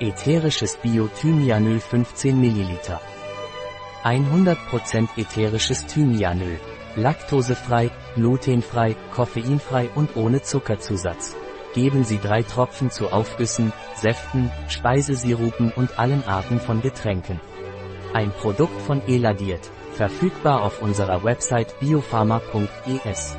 Ätherisches Bio-Thymianöl 15 ml. 100% ätherisches Thymianöl. Laktosefrei, glutenfrei, koffeinfrei und ohne Zuckerzusatz. Geben Sie drei Tropfen zu Aufgüssen, Säften, Speisesirupen und allen Arten von Getränken. Ein Produkt von Eladiert. Verfügbar auf unserer Website biopharma.es.